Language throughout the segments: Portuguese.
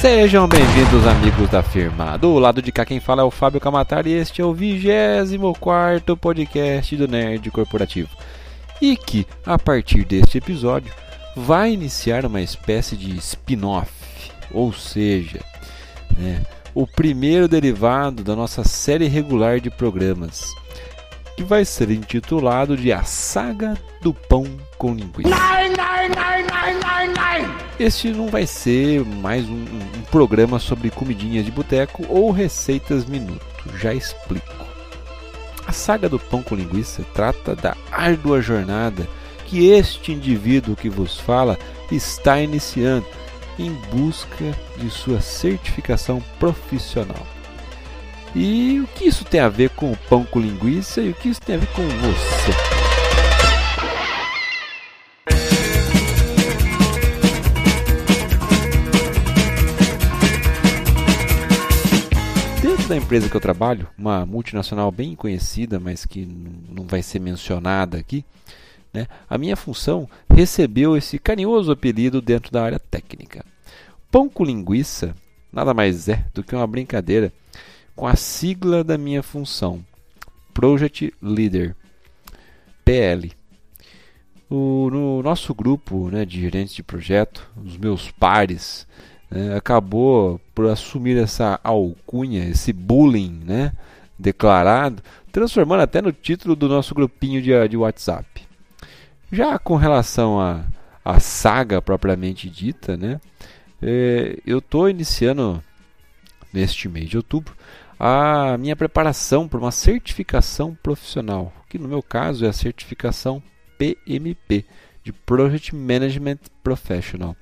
Sejam bem-vindos, amigos da firma. Do lado de cá quem fala é o Fábio Camatar e este é o 24 podcast do Nerd Corporativo. E que, a partir deste episódio, vai iniciar uma espécie de spin-off, ou seja, né, o primeiro derivado da nossa série regular de programas, que vai ser intitulado de A Saga do Pão com Linguiça. Este não vai ser mais um, um programa sobre comidinhas de boteco ou receitas minuto, já explico. A saga do pão com linguiça trata da árdua jornada que este indivíduo que vos fala está iniciando em busca de sua certificação profissional. E o que isso tem a ver com o pão com linguiça e o que isso tem a ver com você? Da empresa que eu trabalho, uma multinacional bem conhecida, mas que não vai ser mencionada aqui, né, a minha função recebeu esse carinhoso apelido dentro da área técnica. Pão com linguiça nada mais é do que uma brincadeira com a sigla da minha função, Project Leader, PL. O, no nosso grupo né, de gerentes de projeto, os meus pares, né, acabou por assumir essa alcunha, esse bullying né, declarado, transformando até no título do nosso grupinho de, de WhatsApp. Já com relação à a, a, saga propriamente dita, né, é, eu estou iniciando neste mês de outubro a minha preparação para uma certificação profissional, que no meu caso é a certificação PMP, de Project Management Professional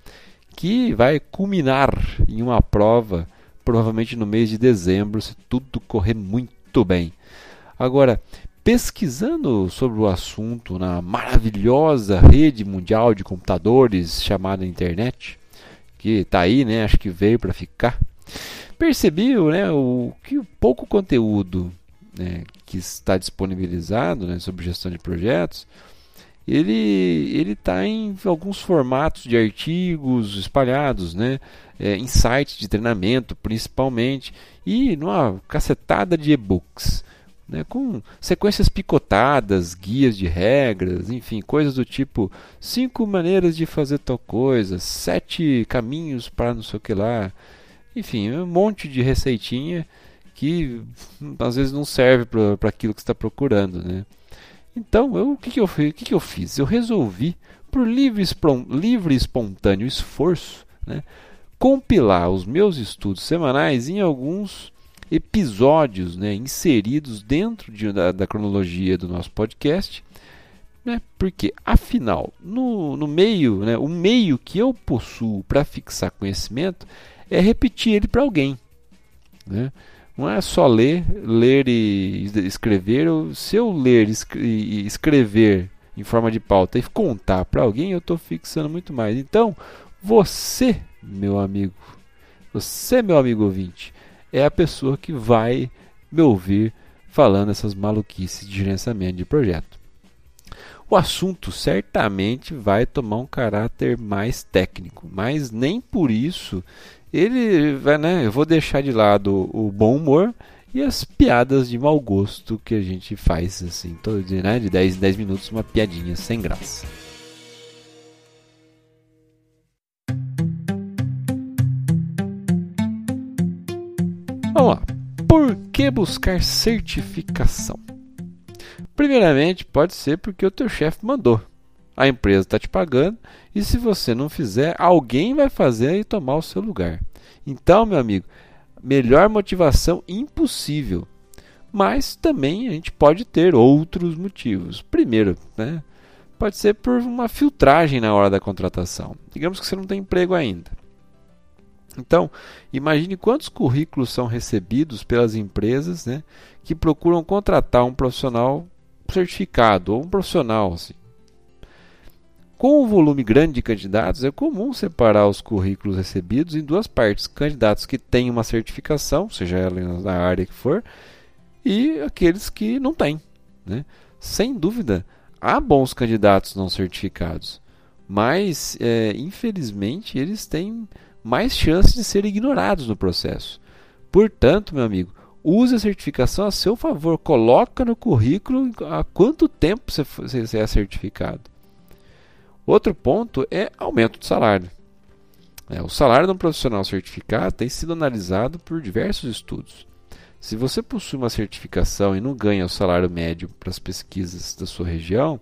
que vai culminar em uma prova, provavelmente no mês de dezembro, se tudo correr muito bem. Agora, pesquisando sobre o assunto na maravilhosa rede mundial de computadores chamada internet, que está aí, né, acho que veio para ficar, percebi né, o, que o pouco conteúdo né, que está disponibilizado né, sobre gestão de projetos ele ele está em alguns formatos de artigos espalhados, né? É, em sites de treinamento principalmente e numa cacetada de e-books. Né, com sequências picotadas, guias de regras, enfim, coisas do tipo cinco maneiras de fazer tal coisa, sete caminhos para não sei o que lá, enfim, um monte de receitinha que às vezes não serve para aquilo que está procurando, né? Então, eu, o, que, que, eu, o que, que eu fiz? Eu resolvi, por livre, livre espontâneo esforço, né, compilar os meus estudos semanais em alguns episódios né, inseridos dentro de, da, da, cronologia do nosso podcast. Né, porque, afinal, no, no meio, né, o meio que eu possuo para fixar conhecimento é repetir ele para alguém. Né? Não é só ler, ler e escrever. Se eu ler e escrever em forma de pauta e contar para alguém, eu estou fixando muito mais. Então, você, meu amigo, você, meu amigo ouvinte, é a pessoa que vai me ouvir falando essas maluquices de gerenciamento de projeto. O assunto certamente vai tomar um caráter mais técnico, mas nem por isso ele vai, né? Eu vou deixar de lado o bom humor e as piadas de mau gosto que a gente faz assim, todo dia, né? De 10 em 10 minutos, uma piadinha sem graça. Vamos lá. Por que buscar certificação? Primeiramente, pode ser porque o teu chefe mandou a empresa está te pagando e se você não fizer, alguém vai fazer e tomar o seu lugar. Então, meu amigo, melhor motivação impossível. Mas também a gente pode ter outros motivos. Primeiro, né, pode ser por uma filtragem na hora da contratação. Digamos que você não tem emprego ainda. Então, imagine quantos currículos são recebidos pelas empresas né, que procuram contratar um profissional certificado ou um profissional. Assim. Com um volume grande de candidatos, é comum separar os currículos recebidos em duas partes: candidatos que têm uma certificação, seja ela na área que for, e aqueles que não têm. Né? Sem dúvida, há bons candidatos não certificados, mas é, infelizmente eles têm mais chances de serem ignorados no processo. Portanto, meu amigo, use a certificação a seu favor. Coloca no currículo há quanto tempo você é certificado. Outro ponto é aumento de salário. É, o salário de um profissional certificado tem sido analisado por diversos estudos. Se você possui uma certificação e não ganha o salário médio para as pesquisas da sua região,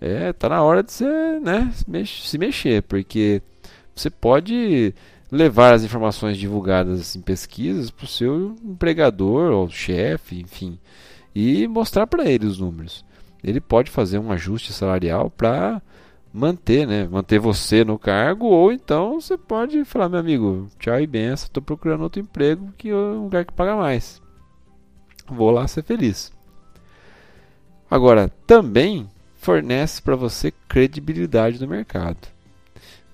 é tá na hora de você né, se mexer, porque você pode levar as informações divulgadas em pesquisas para o seu empregador ou chefe, enfim, e mostrar para ele os números. Ele pode fazer um ajuste salarial para manter, né, manter você no cargo, ou então você pode falar, meu amigo, tchau e benção, estou procurando outro emprego que é um lugar que paga mais. Vou lá ser feliz. Agora, também fornece para você credibilidade no mercado.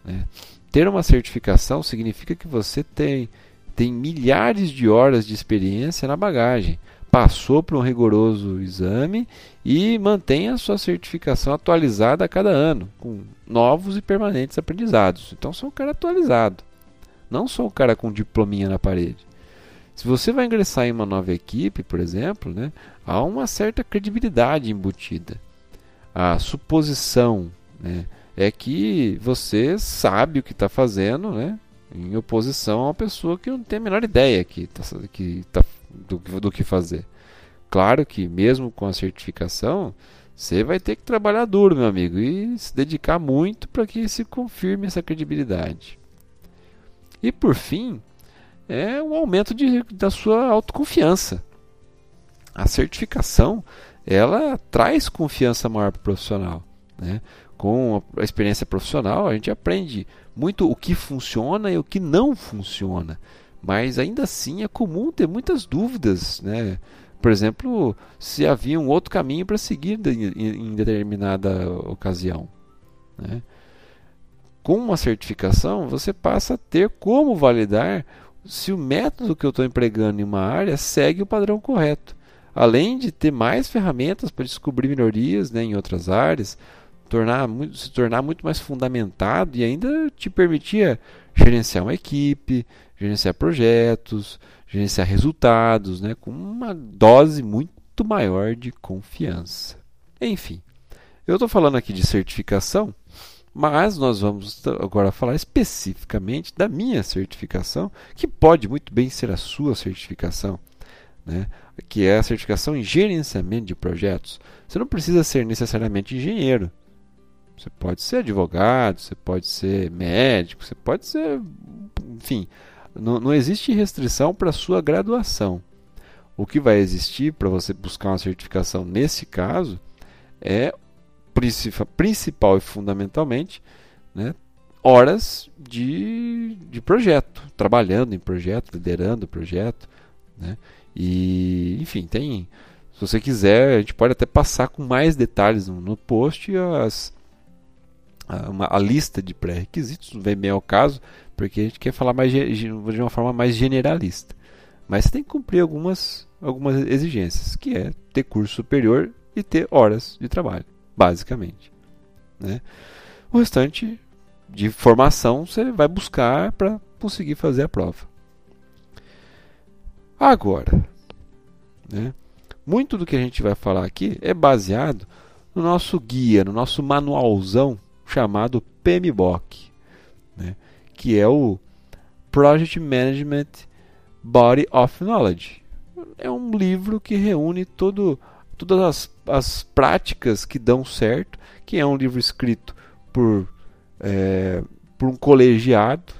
Né? Ter uma certificação significa que você tem, tem milhares de horas de experiência na bagagem, passou por um rigoroso exame e mantém a sua certificação atualizada a cada ano, com novos e permanentes aprendizados. Então, sou um cara atualizado, não sou um cara com diplominha na parede. Se você vai ingressar em uma nova equipe, por exemplo, né, há uma certa credibilidade embutida. A suposição, né, é que você sabe o que está fazendo, né? Em oposição a uma pessoa que não tem a menor ideia que tá, que tá, do, do que fazer. Claro que mesmo com a certificação, você vai ter que trabalhar duro, meu amigo, e se dedicar muito para que se confirme essa credibilidade. E por fim, é um aumento de, da sua autoconfiança. A certificação, ela traz confiança maior para o profissional. Né? com a experiência profissional, a gente aprende muito o que funciona e o que não funciona. Mas ainda assim é comum ter muitas dúvidas, né? Por exemplo, se havia um outro caminho para seguir em determinada ocasião. Né? Com uma certificação, você passa a ter como validar se o método que eu estou empregando em uma área segue o padrão correto. Além de ter mais ferramentas para descobrir melhorias né, em outras áreas, tornar se tornar muito mais fundamentado e ainda te permitia gerenciar uma equipe, gerenciar projetos, gerenciar resultados, né, com uma dose muito maior de confiança. Enfim, eu estou falando aqui de certificação, mas nós vamos agora falar especificamente da minha certificação, que pode muito bem ser a sua certificação, né? que é a certificação em gerenciamento de projetos. Você não precisa ser necessariamente engenheiro. Você pode ser advogado, você pode ser médico, você pode ser. Enfim, não, não existe restrição para sua graduação. O que vai existir para você buscar uma certificação nesse caso é principal e fundamentalmente né, horas de, de projeto, trabalhando em projeto, liderando o projeto. Né? E, enfim, tem. Se você quiser, a gente pode até passar com mais detalhes no, no post as, uma, a lista de pré-requisitos, não vem bem ao caso, porque a gente quer falar mais de uma forma mais generalista. Mas tem que cumprir algumas, algumas exigências, que é ter curso superior e ter horas de trabalho, basicamente. Né? O restante de formação você vai buscar para conseguir fazer a prova. Agora, né, muito do que a gente vai falar aqui é baseado no nosso guia, no nosso manualzão chamado PMBOK, né, que é o Project Management Body of Knowledge. É um livro que reúne todo, todas as, as práticas que dão certo, que é um livro escrito por, é, por um colegiado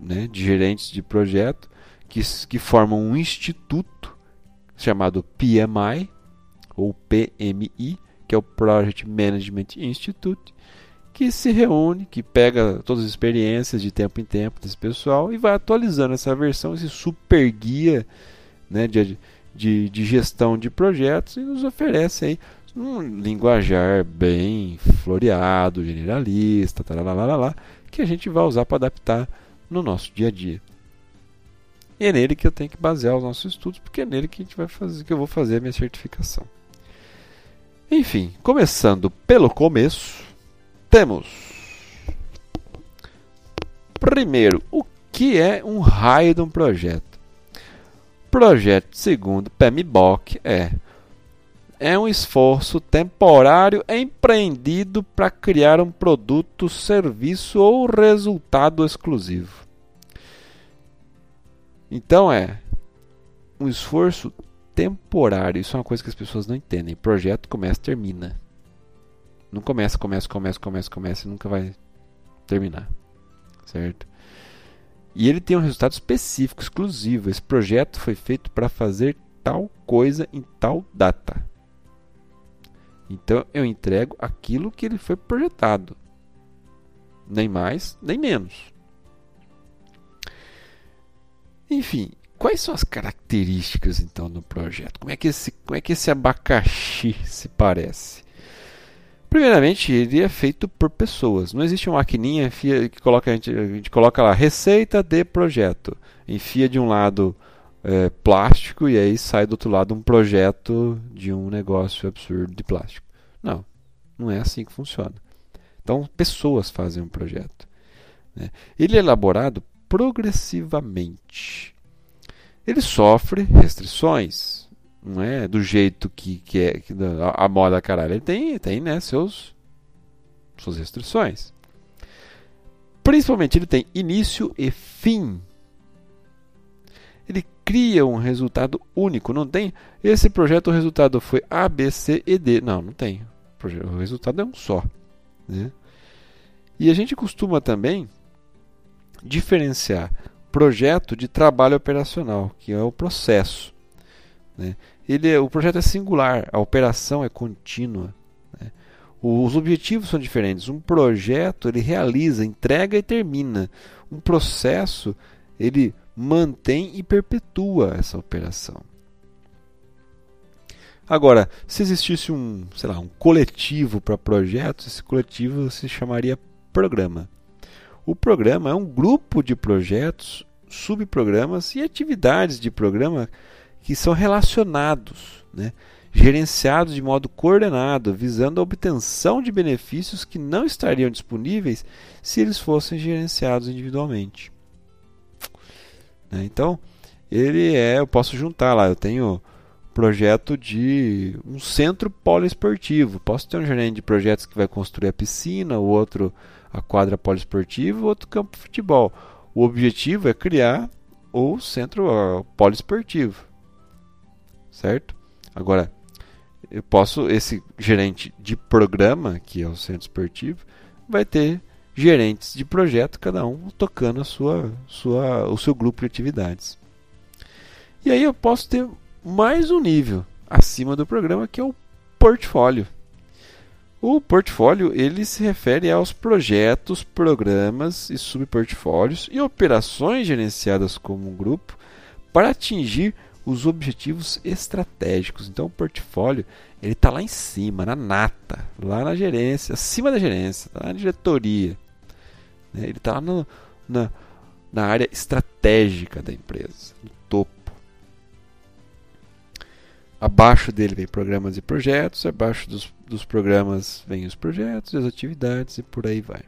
né, de gerentes de projeto que, que formam um instituto chamado PMI ou PMI, que é o Project Management Institute, que se reúne, que pega todas as experiências de tempo em tempo desse pessoal e vai atualizando essa versão, esse super guia né, de, de, de gestão de projetos e nos oferece aí um linguajar bem floreado, generalista, lá que a gente vai usar para adaptar no nosso dia a dia. E é nele que eu tenho que basear os nossos estudos, porque é nele que a gente vai fazer, que eu vou fazer a minha certificação. Enfim, começando pelo começo, temos primeiro o que é um raio de um projeto. Projeto, segundo PMBOK, é é um esforço temporário empreendido para criar um produto, serviço ou resultado exclusivo. Então é um esforço temporário. Isso é uma coisa que as pessoas não entendem. Projeto começa, termina. Não começa, começa, começa, começa, começa e nunca vai terminar. Certo? E ele tem um resultado específico, exclusivo. Esse projeto foi feito para fazer tal coisa em tal data. Então eu entrego aquilo que ele foi projetado. Nem mais, nem menos. Enfim, quais são as características então do projeto? Como é que esse, como é que esse abacaxi se parece? Primeiramente, ele é feito por pessoas. Não existe uma maquininha que coloca, a, gente, a gente coloca lá receita de projeto. Enfia de um lado é, plástico e aí sai do outro lado um projeto de um negócio absurdo de plástico. Não, não é assim que funciona. Então, pessoas fazem um projeto. Né? Ele é elaborado progressivamente. Ele sofre restrições, não é do jeito que, que é que a, a moda caralho. Ele tem, tem né, seus, suas restrições. Principalmente ele tem início e fim ele cria um resultado único. Não tem esse projeto, o resultado foi A, B, C e D. Não, não tem. O resultado é um só. Né? E a gente costuma também diferenciar projeto de trabalho operacional, que é o processo. Né? Ele é, o projeto é singular, a operação é contínua. Né? Os objetivos são diferentes. Um projeto ele realiza, entrega e termina. Um processo ele mantém e perpetua essa operação. Agora, se existisse um, sei lá, um coletivo para projetos, esse coletivo se chamaria programa. O programa é um grupo de projetos, subprogramas e atividades de programa que são relacionados, né? gerenciados de modo coordenado, visando a obtenção de benefícios que não estariam disponíveis se eles fossem gerenciados individualmente. Né? Então, ele é, eu posso juntar lá, eu tenho projeto de um centro poliesportivo. Posso ter um gerente de projetos que vai construir a piscina, o outro a quadra poliesportiva, o outro campo de futebol. O objetivo é criar o centro poliesportivo. Certo? Agora, eu posso esse gerente de programa, que é o centro esportivo, vai ter gerentes de projeto, cada um tocando a sua, sua, o seu grupo de atividades. E aí eu posso ter mais um nível acima do programa que é o portfólio. O portfólio ele se refere aos projetos, programas e subportfólios e operações gerenciadas como um grupo para atingir os objetivos estratégicos. Então o portfólio ele está lá em cima, na nata, lá na gerência, acima da gerência, tá na diretoria. Né? Ele está lá na, na área estratégica da empresa, no topo. Abaixo dele vem programas e projetos, abaixo dos, dos programas vem os projetos, as atividades e por aí vai.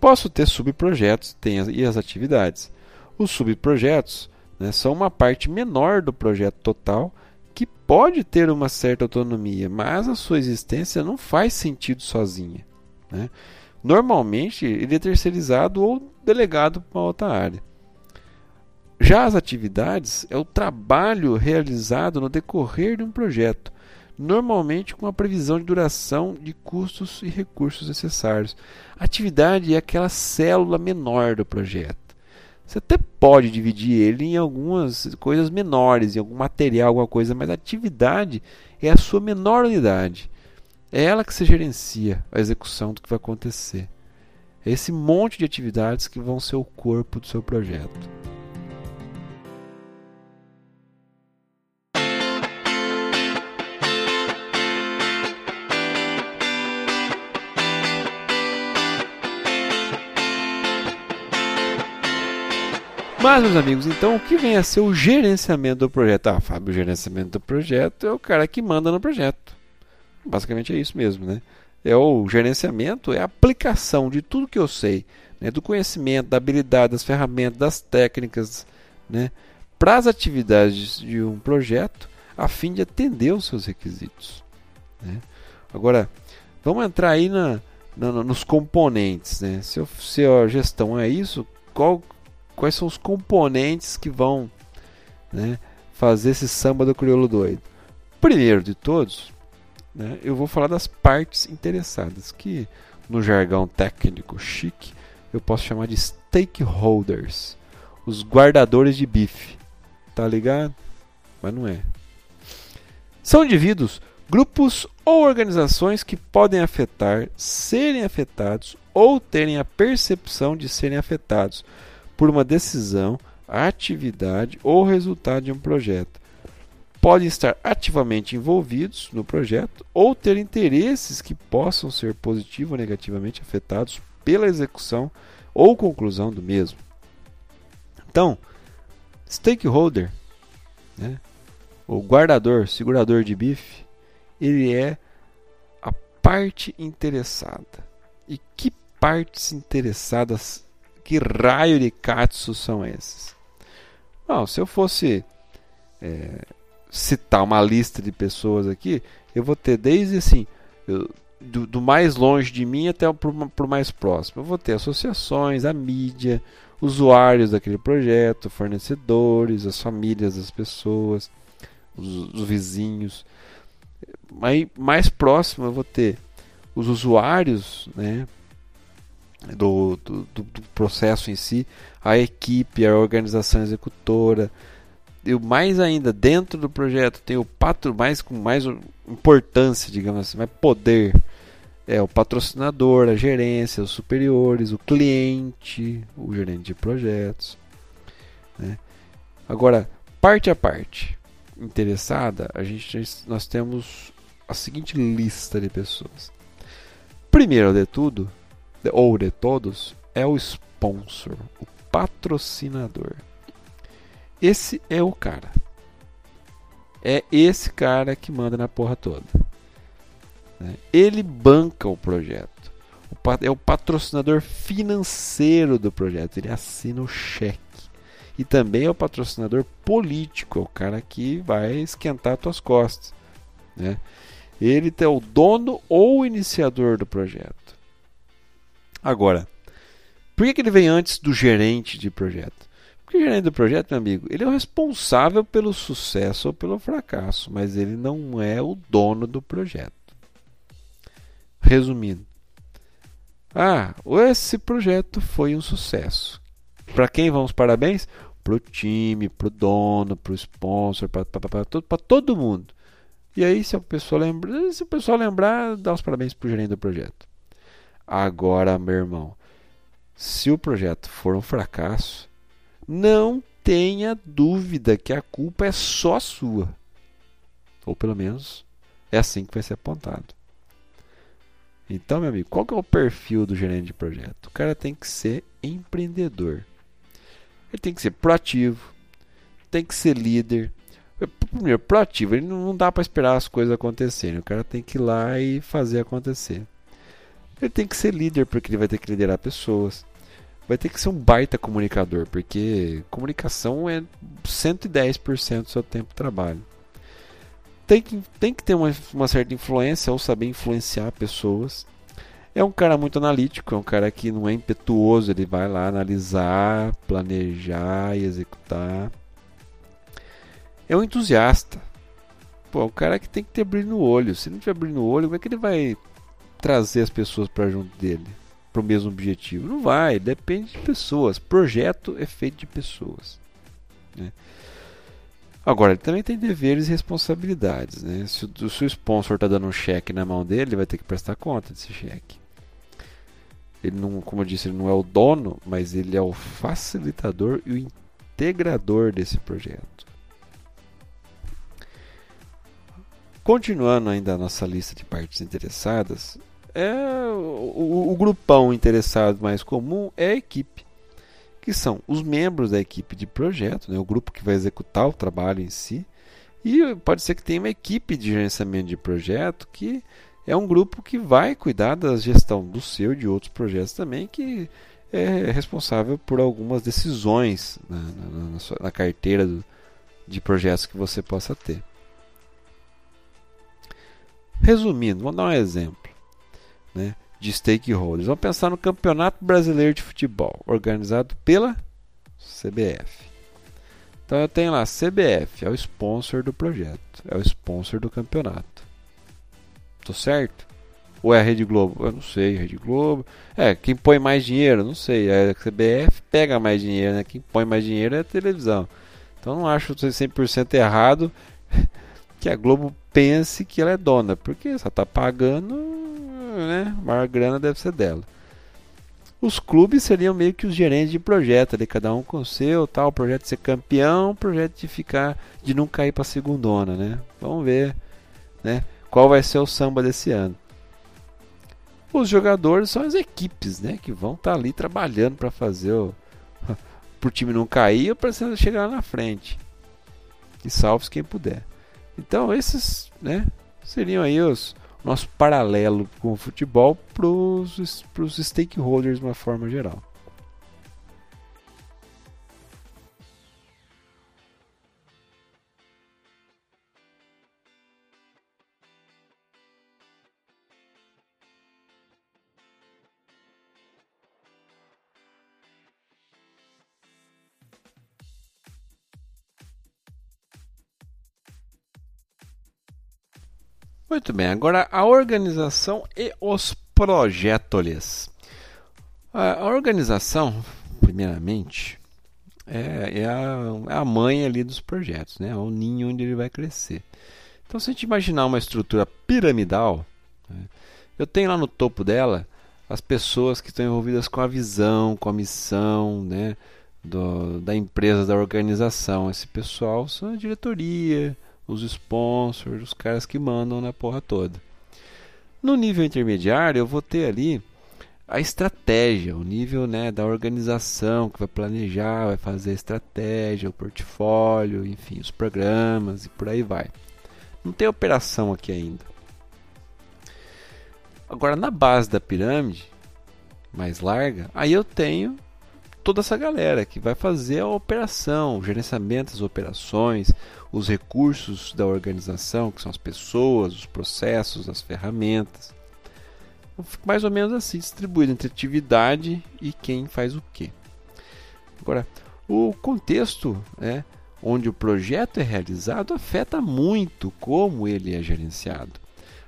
Posso ter subprojetos e as atividades. Os subprojetos né, são uma parte menor do projeto total que pode ter uma certa autonomia, mas a sua existência não faz sentido sozinha. Né? Normalmente ele é terceirizado ou delegado para uma outra área. Já as atividades é o trabalho realizado no decorrer de um projeto, normalmente com a previsão de duração de custos e recursos necessários. A atividade é aquela célula menor do projeto. Você até pode dividir ele em algumas coisas menores, em algum material, alguma coisa, mas a atividade é a sua menor unidade. É ela que se gerencia a execução do que vai acontecer. É esse monte de atividades que vão ser o corpo do seu projeto. Mas, meus amigos, então o que vem a ser o gerenciamento do projeto? Ah, Fábio, o gerenciamento do projeto é o cara que manda no projeto. Basicamente é isso mesmo, né? É o gerenciamento, é a aplicação de tudo que eu sei, né? do conhecimento, da habilidade, das ferramentas, das técnicas, né? para as atividades de um projeto, a fim de atender os seus requisitos. Né? Agora, vamos entrar aí na, na, nos componentes. Né? Se, eu, se a gestão é isso, qual quais são os componentes que vão né, fazer esse samba do crioulo doido. Primeiro de todos, né, eu vou falar das partes interessadas, que no jargão técnico chique eu posso chamar de stakeholders, os guardadores de bife. Tá ligado? Mas não é. São indivíduos, grupos ou organizações que podem afetar, serem afetados ou terem a percepção de serem afetados por uma decisão, atividade ou resultado de um projeto. Podem estar ativamente envolvidos no projeto ou ter interesses que possam ser positivo ou negativamente afetados pela execução ou conclusão do mesmo. Então, stakeholder, né, o guardador, segurador de bife, ele é a parte interessada. E que partes interessadas que raio de katsu são esses? Não, se eu fosse é, citar uma lista de pessoas aqui, eu vou ter desde assim, eu, do, do, mais longe de mim até para o mais próximo. Eu vou ter associações, a mídia, usuários daquele projeto, fornecedores, as famílias das pessoas, os, os vizinhos. Aí, mais próximo eu vou ter os usuários, né, do, do, do, processo em si, a equipe, a organização executora. E mais ainda, dentro do projeto tem o patro mais com mais importância, digamos assim, mais poder. É o patrocinador, a gerência, os superiores, o cliente, o gerente de projetos. Né? Agora, parte a parte interessada, a gente nós temos a seguinte lista de pessoas. Primeiro de tudo, ou de todos, é o sponsor, o patrocinador. Esse é o cara. É esse cara que manda na porra toda. Né? Ele banca o projeto. É o patrocinador financeiro do projeto. Ele assina o cheque. E também é o patrocinador político. É o cara que vai esquentar tuas costas. Né? Ele é o dono ou iniciador do projeto. Agora, por que, ele vem antes do gerente de projeto? Porque o gerente do projeto, meu amigo, ele é o responsável pelo sucesso ou pelo fracasso, mas ele não é o dono do projeto. Resumindo, ah, esse projeto foi um sucesso. Para quem vão os parabéns? Para o time, para o dono, para o sponsor, para todo, todo mundo. E aí, se o pessoal lembrar, dá os parabéns para o gerente do projeto. Agora, meu irmão, se o projeto for um fracasso, não tenha dúvida que a culpa é só sua. Ou pelo menos é assim que vai ser apontado. Então, meu amigo, qual que é o perfil do gerente de projeto? O cara tem que ser empreendedor. Ele tem que ser proativo, tem que ser líder. Primeiro, proativo, ele não dá para esperar as coisas acontecerem. O cara tem que ir lá e fazer acontecer. Ele tem que ser líder, porque ele vai ter que liderar pessoas. Vai ter que ser um baita comunicador, porque comunicação é 110% do seu tempo de trabalho. Tem que, tem que ter uma, uma certa influência ou saber influenciar pessoas. É um cara muito analítico, é um cara que não é impetuoso, ele vai lá analisar, planejar e executar. É um entusiasta. Pô, é um cara que tem que ter brilho no olho. Se não tiver brilho no olho, como é que ele vai trazer as pessoas para junto dele, para o mesmo objetivo. Não vai, depende de pessoas. Projeto é feito de pessoas. Né? Agora, ele também tem deveres e responsabilidades. Né? Se, o, se o sponsor está dando um cheque na mão dele, ele vai ter que prestar conta desse cheque. Ele não, como eu disse, ele não é o dono, mas ele é o facilitador e o integrador desse projeto. Continuando ainda a nossa lista de partes interessadas, é o, o, grupão interessado mais comum é a equipe que são os membros da equipe de projeto, né, o grupo que vai executar o trabalho em si, e pode ser que tenha uma equipe de gerenciamento de projeto que é um grupo que vai cuidar da gestão do seu e de outros projetos também, que é responsável por algumas decisões na, na, na, sua, na carteira do, de projetos que você possa ter. Resumindo, vamos dar um exemplo. Né? de stakeholders. Vamos pensar no Campeonato Brasileiro de Futebol, organizado pela CBF. Então eu tenho lá, CBF é o sponsor do projeto, é o sponsor do campeonato. Tô certo? Ou é a Rede Globo? Eu não sei, Rede Globo. É, quem põe mais dinheiro? Não sei. A CBF pega mais dinheiro, né? Quem põe mais dinheiro é a televisão. Então não acho 100% errado que a Globo pense que ela é dona, porque só está pagando né, a maior grana deve ser dela. Os clubes seriam meio que os gerentes de projeto, ali, cada um com o seu, tal, projeto de ser campeão, projeto de ficar, de não cair para segundona, né? Vamos ver, né? Qual vai ser o samba desse ano? Os jogadores são as equipes, né? Que vão estar tá ali trabalhando para fazer o, o time não cair ou para chegar lá na frente. E salve quem puder. Então esses, né? Seriam aí os nosso paralelo com o futebol para os stakeholders de uma forma geral. Muito bem, agora a organização e os projetos. A organização, primeiramente, é, é, a, é a mãe ali dos projetos, né? é o ninho onde ele vai crescer. Então, se a gente imaginar uma estrutura piramidal, né? eu tenho lá no topo dela as pessoas que estão envolvidas com a visão, com a missão né? Do, da empresa, da organização. Esse pessoal são a diretoria, os sponsors, os caras que mandam na porra toda. No nível intermediário, eu vou ter ali a estratégia, o nível né, da organização que vai planejar, vai fazer a estratégia, o portfólio, enfim, os programas e por aí vai. Não tem operação aqui ainda. Agora, na base da pirâmide, mais larga, aí eu tenho toda essa galera que vai fazer a operação, o gerenciamento das operações, os recursos da organização, que são as pessoas, os processos, as ferramentas. Mais ou menos assim, distribuído entre atividade e quem faz o que. Agora, o contexto né, onde o projeto é realizado afeta muito como ele é gerenciado.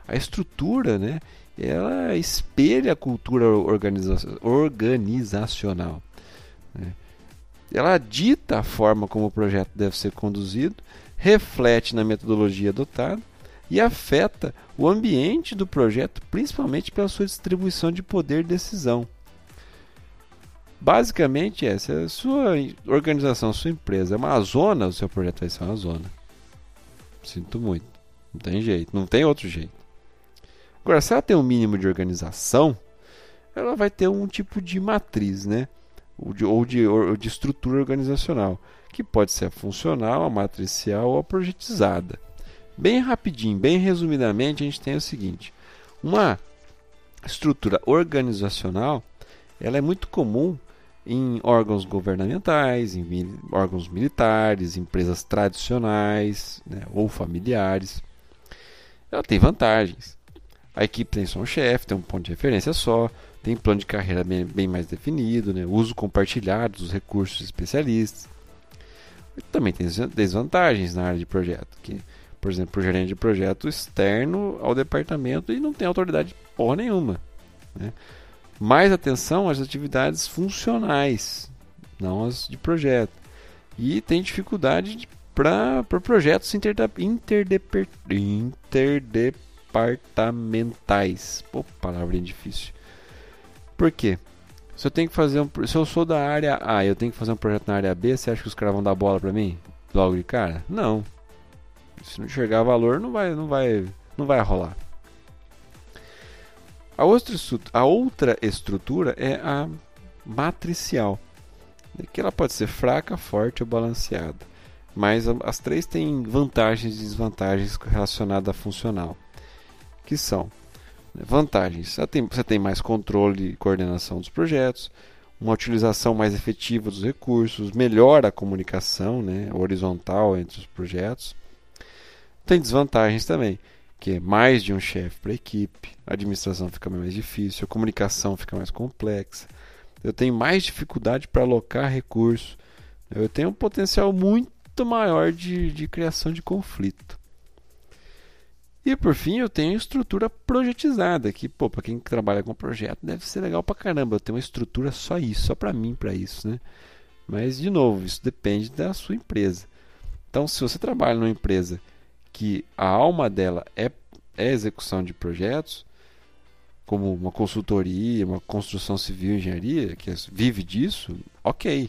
A estrutura, né, ela espelha a cultura organiza organizacional. Né? Ela dita a forma como o projeto deve ser conduzido, reflete na metodologia adotada e afeta o ambiente do projeto, principalmente pela sua distribuição de poder de decisão. Basicamente, essa é a sua organização, sua empresa é uma zona, o seu projeto vai ser uma zona. Sinto muito. Não tem jeito, não tem outro jeito. Agora, se ela tem um mínimo de organização, ela vai ter um tipo de matriz, né? Ou de, ou de, ou de estrutura organizacional, que pode ser a funcional, a matricial ou a projetizada. Bem rapidinho, bem resumidamente, a gente tem o seguinte: uma estrutura organizacional ela é muito comum em órgãos governamentais, em órgãos militares, empresas tradicionais né, ou familiares. Ela tem vantagens. A equipe tem só um chefe, tem um ponto de referência só, tem plano de carreira bem, bem mais definido, né? uso compartilhado dos recursos especialistas. também tem desvantagens na área de projeto, que, por exemplo, o gerente de projeto externo ao departamento e não tem autoridade porra nenhuma. Né? Mais atenção às atividades funcionais, não as de projeto. E tem dificuldade de para projetos interdepartamentais. Pô, palavra difícil. Por quê? Se eu tenho que fazer um, se eu sou da área A, eu tenho que fazer um projeto na área B, você acha que os caras vão dar bola para mim logo de cara? Não. Se não enxergar valor, não vai, não vai, não vai rolar. A outra, a outra estrutura é a matricial, que ela pode ser fraca, forte ou balanceada. Mas as três têm vantagens e desvantagens relacionadas à funcional, que são vantagens. Você tem, você tem mais controle e coordenação dos projetos, uma utilização mais efetiva dos recursos, melhora a comunicação né, horizontal entre os projetos. Tem desvantagens também, que é mais de um chefe para a equipe, a administração fica mais difícil, a comunicação fica mais complexa, eu tenho mais dificuldade para alocar recursos, eu tenho um potencial muito maior de, de criação de conflito. E por fim, eu tenho estrutura projetizada, que, pô, para quem trabalha com projeto, deve ser legal para caramba. Eu tenho uma estrutura só isso, só para mim, para isso, né? Mas de novo, isso depende da sua empresa. Então, se você trabalha numa empresa que a alma dela é, é execução de projetos, como uma consultoria, uma construção civil, engenharia, que vive disso, ok.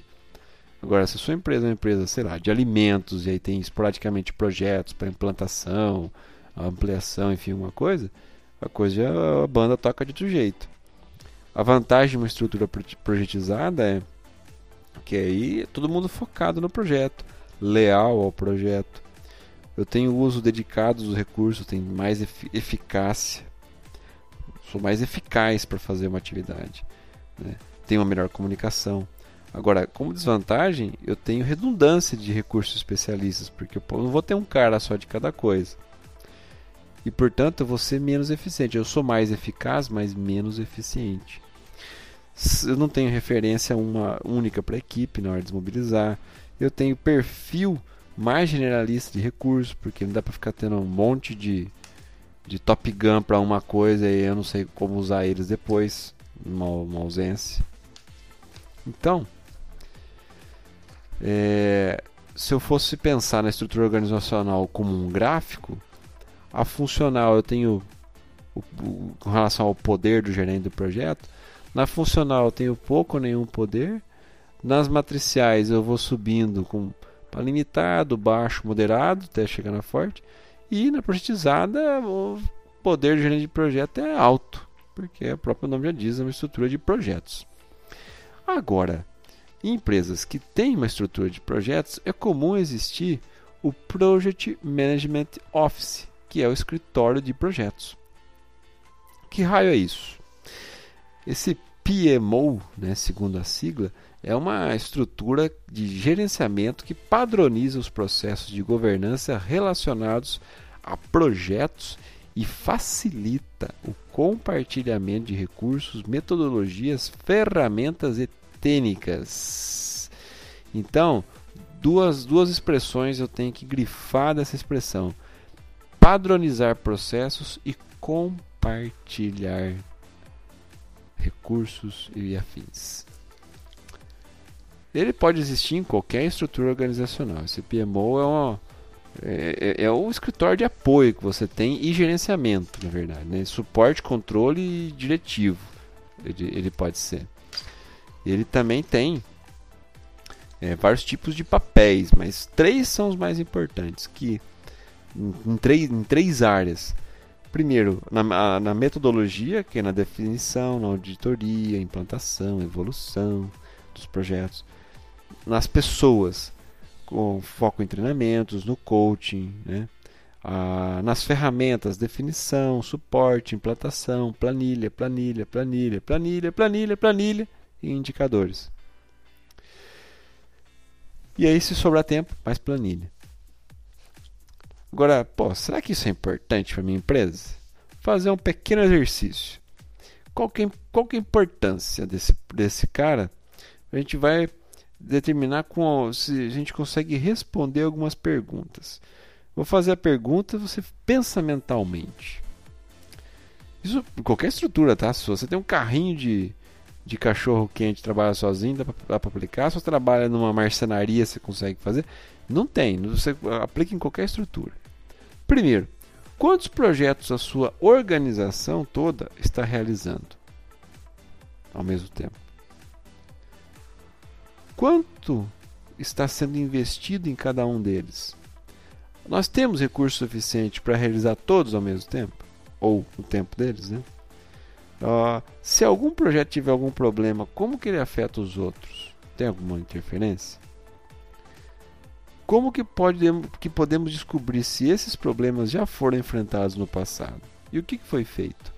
Agora, se a sua empresa é uma empresa, sei lá, de alimentos, e aí tem esporadicamente projetos para implantação, ampliação, enfim, uma coisa, a coisa a banda toca de outro jeito. A vantagem de uma estrutura projetizada é que aí é todo mundo focado no projeto, leal ao projeto. Eu tenho uso dedicado dos recursos, tenho mais eficácia sou mais eficaz para fazer uma atividade. Né? Tenho uma melhor comunicação. Agora, como desvantagem, eu tenho redundância de recursos especialistas, porque eu não vou ter um cara só de cada coisa. E portanto, eu vou ser menos eficiente. Eu sou mais eficaz, mas menos eficiente. Eu não tenho referência uma única para a equipe na hora de desmobilizar. Eu tenho perfil mais generalista de recursos, porque não dá para ficar tendo um monte de de Top Gun para uma coisa e eu não sei como usar eles depois, uma, uma ausência. Então, é, se eu fosse pensar na estrutura organizacional como um gráfico, a funcional eu tenho o, o, com relação ao poder do gerente do projeto. Na funcional eu tenho pouco ou nenhum poder. Nas matriciais eu vou subindo com limitado, baixo, moderado, até chegar na forte. E na projetizada, o poder do gerente de projeto é alto, porque o próprio nome já diz, é uma estrutura de projetos. Agora, em empresas que têm uma estrutura de projetos, é comum existir o Project Management Office, que é o escritório de projetos. Que raio é isso? Esse PMO, né, segundo a sigla, é uma estrutura de gerenciamento que padroniza os processos de governança relacionados a projetos e facilita o compartilhamento de recursos, metodologias, ferramentas e técnicas. Então, duas, duas expressões eu tenho que grifar dessa expressão: padronizar processos e compartilhar recursos e afins. Ele pode existir em qualquer estrutura organizacional. Esse PMO é, uma, é, é, é o escritório de apoio que você tem e gerenciamento, na verdade. Né? Suporte, controle e diretivo. Ele, ele pode ser. Ele também tem é, vários tipos de papéis, mas três são os mais importantes, que em, três, em três áreas. Primeiro, na, na metodologia, que é na definição, na auditoria, implantação, evolução dos projetos nas pessoas, com foco em treinamentos, no coaching, né? Ah, nas ferramentas, definição, suporte, implantação, planilha, planilha, planilha, planilha, planilha, planilha e indicadores. E aí, se sobrar tempo, mais planilha. Agora, pô, será que isso é importante para minha empresa? Fazer um pequeno exercício. Qual que, é, qual que é a importância desse, desse cara? A gente vai determinar com, se a gente consegue responder algumas perguntas. Vou fazer a pergunta, você pensa mentalmente. Isso em qualquer estrutura, tá? Se você tem um carrinho de, de cachorro quente trabalha sozinho, dá para aplicar. Se você trabalha numa marcenaria, você consegue fazer. Não tem, você aplica em qualquer estrutura. Primeiro, quantos projetos a sua organização toda está realizando ao mesmo tempo? Quanto está sendo investido em cada um deles? Nós temos recurso suficiente para realizar todos ao mesmo tempo? Ou o tempo deles, né? Uh, se algum projeto tiver algum problema, como que ele afeta os outros? Tem alguma interferência? Como que, pode, que podemos descobrir se esses problemas já foram enfrentados no passado? E o que foi feito?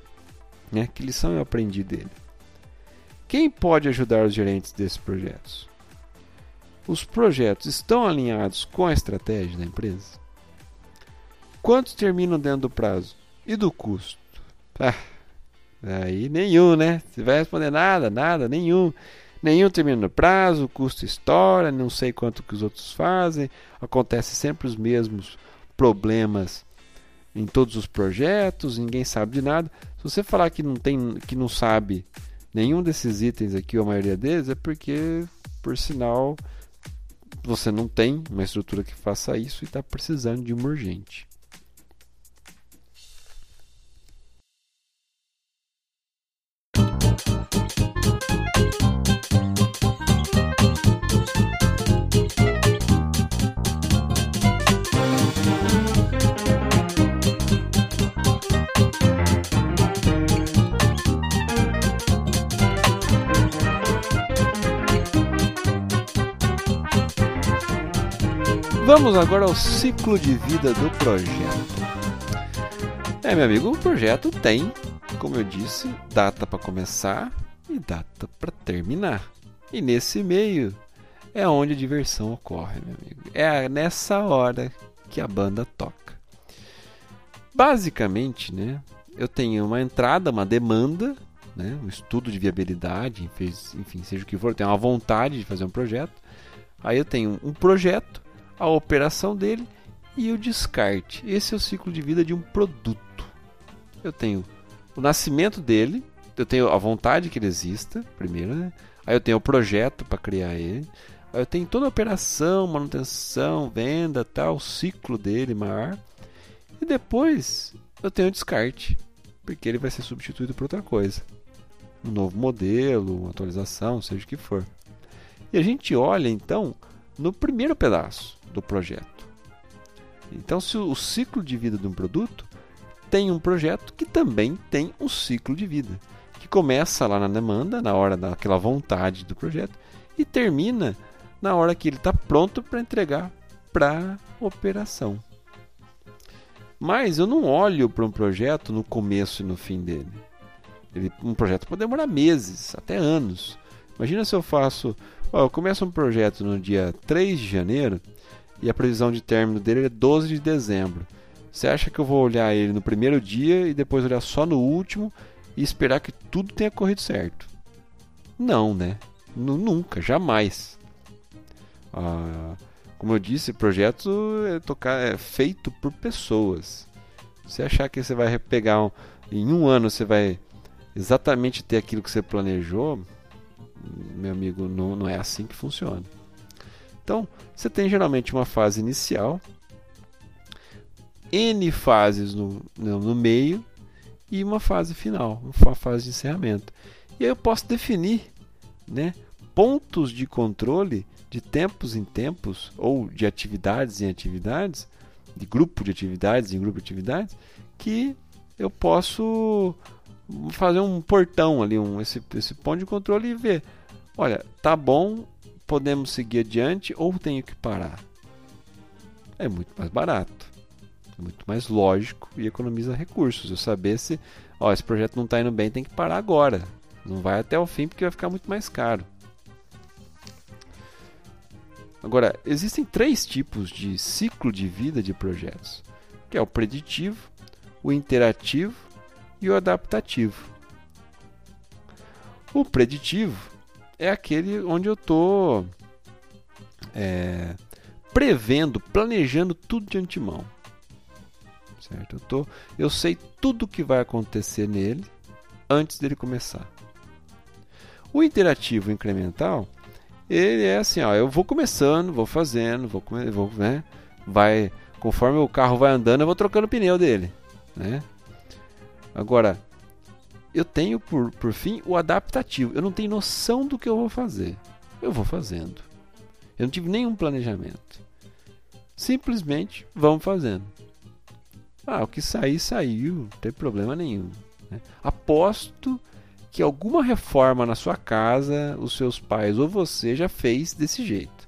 Né? Que lição eu aprendi dele? Quem pode ajudar os gerentes desses projetos? Os projetos estão alinhados com a estratégia da empresa? Quantos terminam dentro do prazo? E do custo? Ah, aí nenhum, né? Você vai responder nada, nada, nenhum. Nenhum termina no prazo, o custo estoura, não sei quanto que os outros fazem. Acontece sempre os mesmos problemas em todos os projetos, ninguém sabe de nada. Se você falar que não tem, que não sabe nenhum desses itens aqui, ou a maioria deles, é porque, por sinal, você não tem uma estrutura que faça isso e está precisando de uma urgente. Vamos agora ao ciclo de vida do projeto. É, meu amigo, o projeto tem, como eu disse, data para começar e data para terminar. E nesse meio é onde a diversão ocorre, meu amigo. É nessa hora que a banda toca. Basicamente, né, eu tenho uma entrada, uma demanda, né, um estudo de viabilidade, enfim, seja o que for, eu tenho uma vontade de fazer um projeto. Aí eu tenho um projeto a operação dele e o descarte. Esse é o ciclo de vida de um produto. Eu tenho o nascimento dele, eu tenho a vontade que ele exista, primeiro, né? Aí eu tenho o projeto para criar ele. Aí eu tenho toda a operação, manutenção, venda, tal, o ciclo dele maior. E depois eu tenho o descarte, porque ele vai ser substituído por outra coisa. Um novo modelo, uma atualização, seja o que for. E a gente olha então no primeiro pedaço do projeto. Então, se o ciclo de vida de um produto tem um projeto que também tem um ciclo de vida, que começa lá na demanda, na hora daquela vontade do projeto, e termina na hora que ele está pronto para entregar para operação. Mas eu não olho para um projeto no começo e no fim dele. Ele, um projeto pode demorar meses, até anos. Imagina se eu faço. Ó, eu começo um projeto no dia 3 de janeiro e a previsão de término dele é 12 de dezembro. Você acha que eu vou olhar ele no primeiro dia e depois olhar só no último e esperar que tudo tenha corrido certo? Não, né? N nunca, jamais. Ah, como eu disse, projeto é, tocar, é feito por pessoas. Você achar que você vai pegar um, em um ano você vai exatamente ter aquilo que você planejou, meu amigo, não, não é assim que funciona. Então, você tem geralmente uma fase inicial, N fases no, no, meio e uma fase final, uma fase de encerramento. E aí eu posso definir né, pontos de controle de tempos em tempos, ou de atividades em atividades, de grupo de atividades em grupo de atividades, que eu posso fazer um portão ali, um, esse, esse ponto de controle e ver. Olha, tá bom, podemos seguir adiante ou tenho que parar? É muito mais barato, é muito mais lógico e economiza recursos. Eu saber se ó, esse projeto não está indo bem, tem que parar agora. Não vai até o fim porque vai ficar muito mais caro. Agora, existem três tipos de ciclo de vida de projetos, que é o preditivo, o interativo e o adaptativo. O preditivo é aquele onde eu estou é, prevendo, planejando tudo de antemão. Certo? Eu, tô, eu sei tudo o que vai acontecer nele antes dele começar. O interativo incremental, ele é assim, ó, eu vou começando, vou fazendo, vou, vou né, vai conforme o carro vai andando, eu vou trocando o pneu dele, né? Agora, eu tenho por, por fim o adaptativo. Eu não tenho noção do que eu vou fazer. Eu vou fazendo. Eu não tive nenhum planejamento. Simplesmente vamos fazendo. Ah, o que sair, saiu. Não tem problema nenhum. Né? Aposto que alguma reforma na sua casa, os seus pais ou você já fez desse jeito.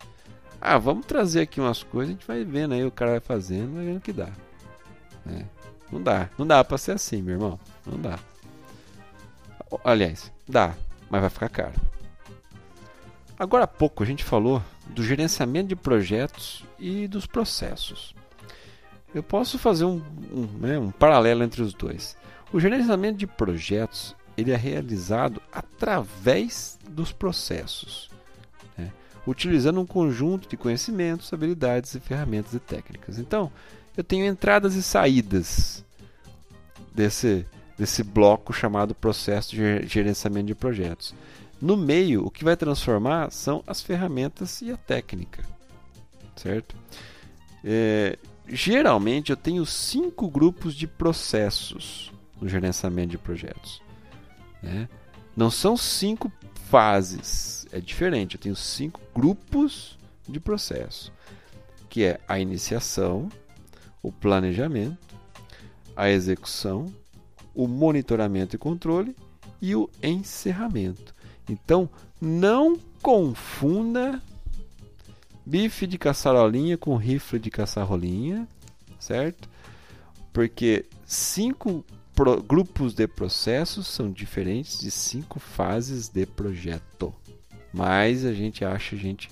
Ah, vamos trazer aqui umas coisas, a gente vai vendo aí, o cara vai fazendo, vai vendo o que dá. É. Não dá, não dá pra ser assim, meu irmão. Não dá. Aliás, dá, mas vai ficar caro. Agora há pouco a gente falou do gerenciamento de projetos e dos processos. Eu posso fazer um, um, né, um paralelo entre os dois. O gerenciamento de projetos ele é realizado através dos processos, né, utilizando um conjunto de conhecimentos, habilidades e ferramentas e técnicas. Então, eu tenho entradas e saídas desse, desse bloco chamado processo de gerenciamento de projetos. No meio, o que vai transformar são as ferramentas e a técnica, certo? É, geralmente eu tenho cinco grupos de processos no gerenciamento de projetos. Né? Não são cinco fases, é diferente. Eu tenho cinco grupos de processo, que é a iniciação, o planejamento, a execução, o monitoramento e controle e o encerramento. Então, não confunda bife de caçarolinha com rifle de caçarolinha, certo? Porque cinco grupos de processos são diferentes de cinco fases de projeto. Mas a gente acha a gente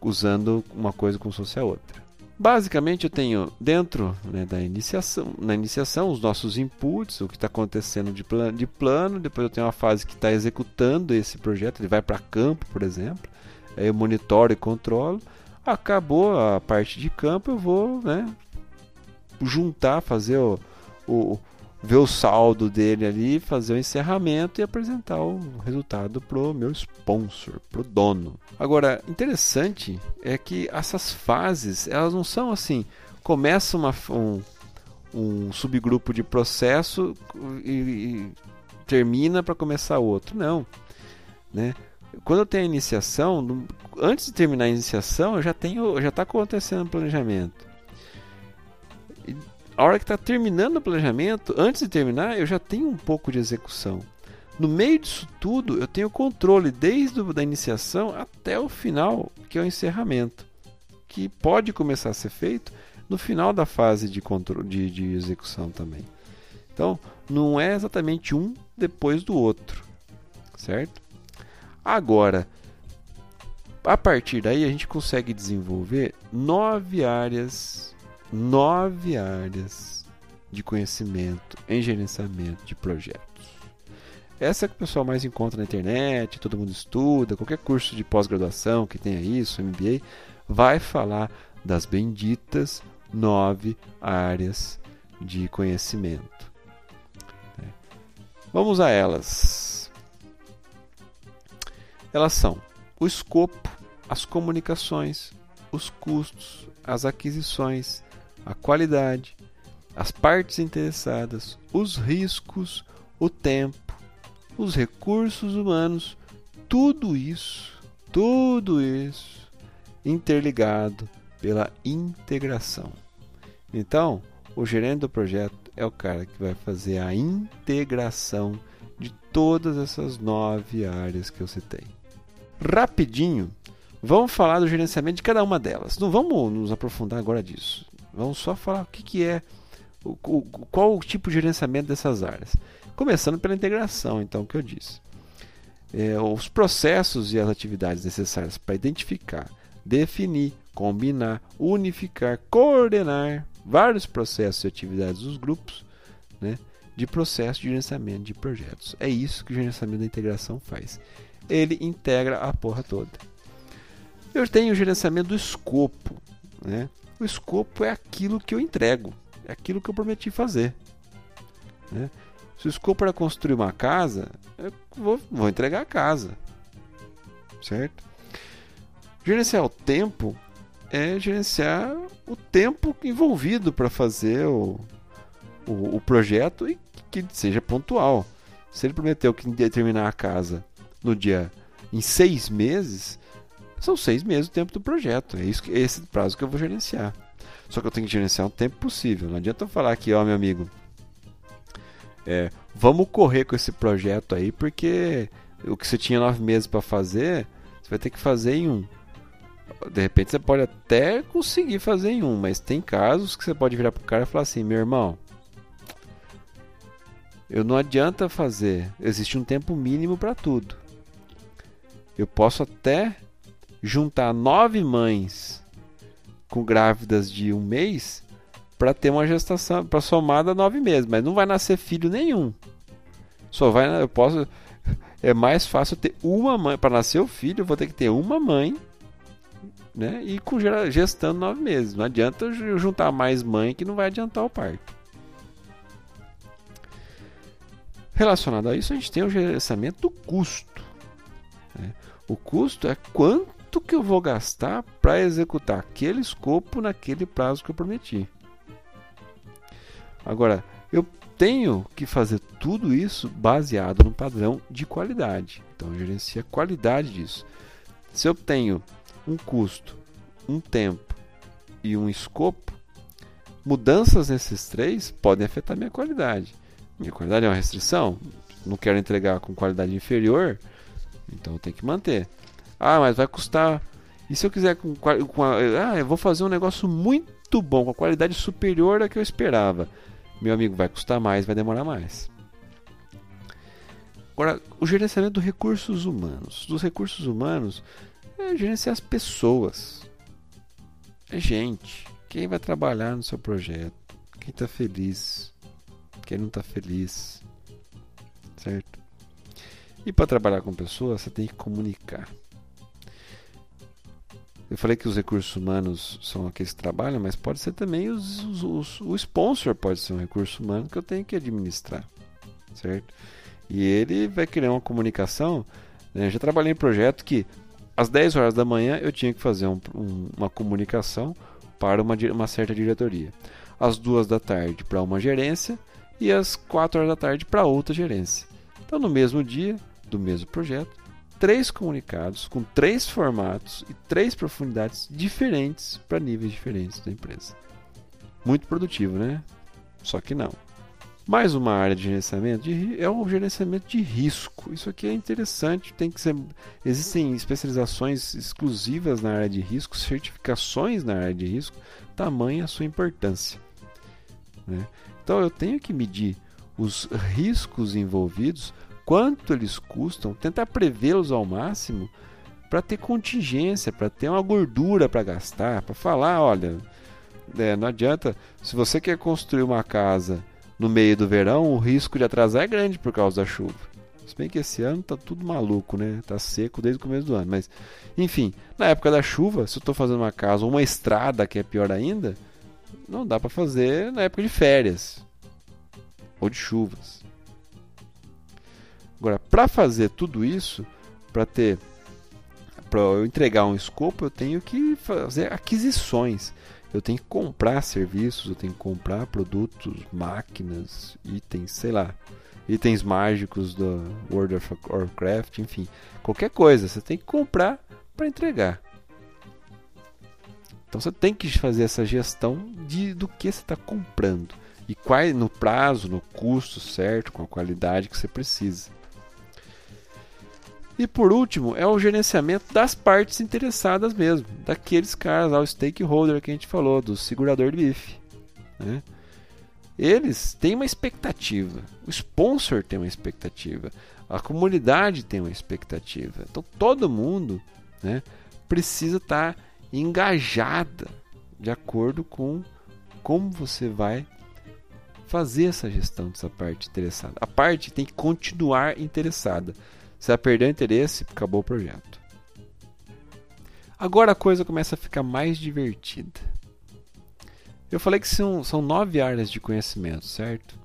usando uma coisa como se fosse a outra. Basicamente eu tenho dentro né, da iniciação, na iniciação os nossos inputs, o que está acontecendo de plano, de plano, depois eu tenho uma fase que está executando esse projeto, ele vai para campo, por exemplo, aí eu monitoro e controlo. Acabou a parte de campo, eu vou né, juntar, fazer o, o, ver o saldo dele ali, fazer o encerramento e apresentar o resultado pro meu sponsor, pro dono. Agora, interessante é que essas fases, elas não são assim, começa uma, um, um subgrupo de processo e, e termina para começar outro. Não, né? Quando eu tenho a iniciação, antes de terminar a iniciação, eu já tenho, já está acontecendo o planejamento a hora que está terminando o planejamento, antes de terminar, eu já tenho um pouco de execução. No meio disso tudo, eu tenho controle desde a iniciação até o final, que é o encerramento, que pode começar a ser feito no final da fase de, controle, de, de execução também. Então, não é exatamente um depois do outro, certo? Agora, a partir daí, a gente consegue desenvolver nove áreas nove áreas de conhecimento em gerenciamento de projetos. Essa é que o pessoal mais encontra na internet, todo mundo estuda, qualquer curso de pós-graduação que tenha isso, MBA, vai falar das benditas nove áreas de conhecimento. Vamos a elas. Elas são o escopo, as comunicações, os custos, as aquisições, a qualidade, as partes interessadas, os riscos, o tempo, os recursos humanos, tudo isso, tudo isso interligado pela integração. Então, o gerente do projeto é o cara que vai fazer a integração de todas essas nove áreas que eu citei. Rapidinho, vamos falar do gerenciamento de cada uma delas. Não vamos nos aprofundar agora disso. Vamos só falar o que, que é, o, o, qual o tipo de gerenciamento dessas áreas. Começando pela integração, então, que eu disse. É, os processos e as atividades necessárias para identificar, definir, combinar, unificar, coordenar vários processos e atividades dos grupos né, de processo de gerenciamento de projetos. É isso que o gerenciamento da integração faz. Ele integra a porra toda. Eu tenho o gerenciamento do escopo. Né? O escopo é aquilo que eu entrego, é aquilo que eu prometi fazer. Né? Se o escopo era construir uma casa, eu vou, vou entregar a casa. certo? Gerenciar o tempo é gerenciar o tempo envolvido para fazer o, o, o, projeto e que seja pontual. Se ele prometeu que ia terminar a casa no dia em seis meses, são seis meses o tempo do projeto. É isso, esse prazo que eu vou gerenciar. Só que eu tenho que gerenciar o tempo possível. Não adianta eu falar aqui, ó, meu amigo, é, vamos correr com esse projeto aí, porque o que você tinha nove meses para fazer, você vai ter que fazer em um. De repente você pode até conseguir fazer em um, mas tem casos que você pode virar pro cara e falar assim, meu irmão, eu não adianta fazer, existe um tempo mínimo para tudo. Eu posso até juntar nove mães com grávidas de um mês para ter uma gestação, para somada nove meses, mas não vai nascer filho nenhum. Só vai, eu posso, é mais fácil ter uma mãe para nascer o filho, eu vou ter que ter uma mãe, né? E com gestando nove meses. Não adianta juntar mais mãe que não vai adiantar o parto. Relacionado a isso, a gente tem o gerenciamento do custo. Né? O custo é quanto que eu vou gastar para executar aquele escopo naquele prazo que eu prometi. Agora, eu tenho que fazer tudo isso baseado no padrão de qualidade. Então, eu gerencio a qualidade disso. Se eu tenho um custo, um tempo e um escopo, mudanças nesses três podem afetar minha qualidade. Minha qualidade é uma restrição? Não quero entregar com qualidade inferior, então eu tenho que manter. Ah, mas vai custar. E se eu quiser com, com a, ah, eu vou fazer um negócio muito bom, com a qualidade superior à que eu esperava meu amigo, vai custar mais, vai demorar mais. Agora, o gerenciamento dos recursos humanos. Dos recursos humanos é gerenciar as pessoas. É gente. Quem vai trabalhar no seu projeto? Quem está feliz? Quem não está feliz? Certo? E para trabalhar com pessoas, você tem que comunicar. Eu falei que os recursos humanos são aqueles que trabalham, mas pode ser também os, os, os, o sponsor pode ser um recurso humano que eu tenho que administrar, certo? E ele vai criar uma comunicação. Né? Eu já trabalhei em projeto que às 10 horas da manhã eu tinha que fazer um, um, uma comunicação para uma, uma certa diretoria. Às 2 da tarde para uma gerência e às 4 horas da tarde para outra gerência. Então, no mesmo dia do mesmo projeto, três comunicados com três formatos e três profundidades diferentes para níveis diferentes da empresa. Muito produtivo, né? Só que não. Mais uma área de gerenciamento de, é o gerenciamento de risco. Isso aqui é interessante, tem que ser. Existem especializações exclusivas na área de risco, certificações na área de risco, tamanha a sua importância. Né? Então eu tenho que medir os riscos envolvidos quanto eles custam, tentar prevê-los ao máximo para ter contingência, para ter uma gordura para gastar, para falar, olha, é, não adianta, se você quer construir uma casa no meio do verão, o risco de atrasar é grande por causa da chuva. Se bem que esse ano tá tudo maluco, né? Tá seco desde o começo do ano, mas enfim, na época da chuva, se eu estou fazendo uma casa ou uma estrada que é pior ainda, não dá para fazer na época de férias ou de chuvas. Agora, para fazer tudo isso, para ter para eu entregar um escopo, eu tenho que fazer aquisições. Eu tenho que comprar serviços, eu tenho que comprar produtos, máquinas, itens, sei lá, itens mágicos do World of Warcraft, enfim, qualquer coisa, você tem que comprar para entregar. Então você tem que fazer essa gestão de do que você está comprando e qual no prazo, no custo certo, com a qualidade que você precisa. E por último, é o gerenciamento das partes interessadas mesmo, daqueles caras lá, o stakeholder que a gente falou, do segurador de bife. Né? Eles têm uma expectativa, o sponsor tem uma expectativa, a comunidade tem uma expectativa. Então todo mundo né, precisa estar tá engajada de acordo com como você vai fazer essa gestão dessa parte interessada. A parte tem que continuar interessada. Se ela perder o interesse, acabou o projeto. Agora a coisa começa a ficar mais divertida. Eu falei que são, são nove áreas de conhecimento, certo?